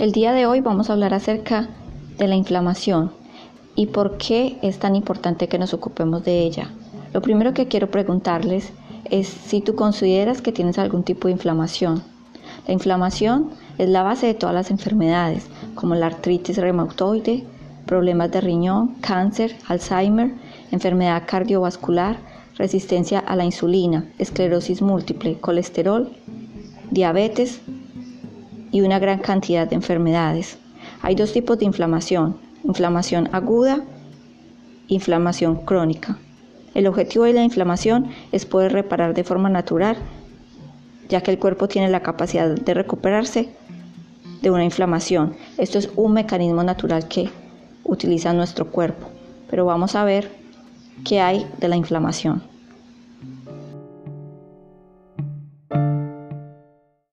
El día de hoy vamos a hablar acerca de la inflamación y por qué es tan importante que nos ocupemos de ella. Lo primero que quiero preguntarles es si tú consideras que tienes algún tipo de inflamación. La inflamación es la base de todas las enfermedades, como la artritis reumatoide, problemas de riñón, cáncer, Alzheimer, enfermedad cardiovascular, resistencia a la insulina, esclerosis múltiple, colesterol, diabetes, y una gran cantidad de enfermedades. Hay dos tipos de inflamación, inflamación aguda, inflamación crónica. El objetivo de la inflamación es poder reparar de forma natural, ya que el cuerpo tiene la capacidad de recuperarse de una inflamación. Esto es un mecanismo natural que utiliza nuestro cuerpo. Pero vamos a ver qué hay de la inflamación.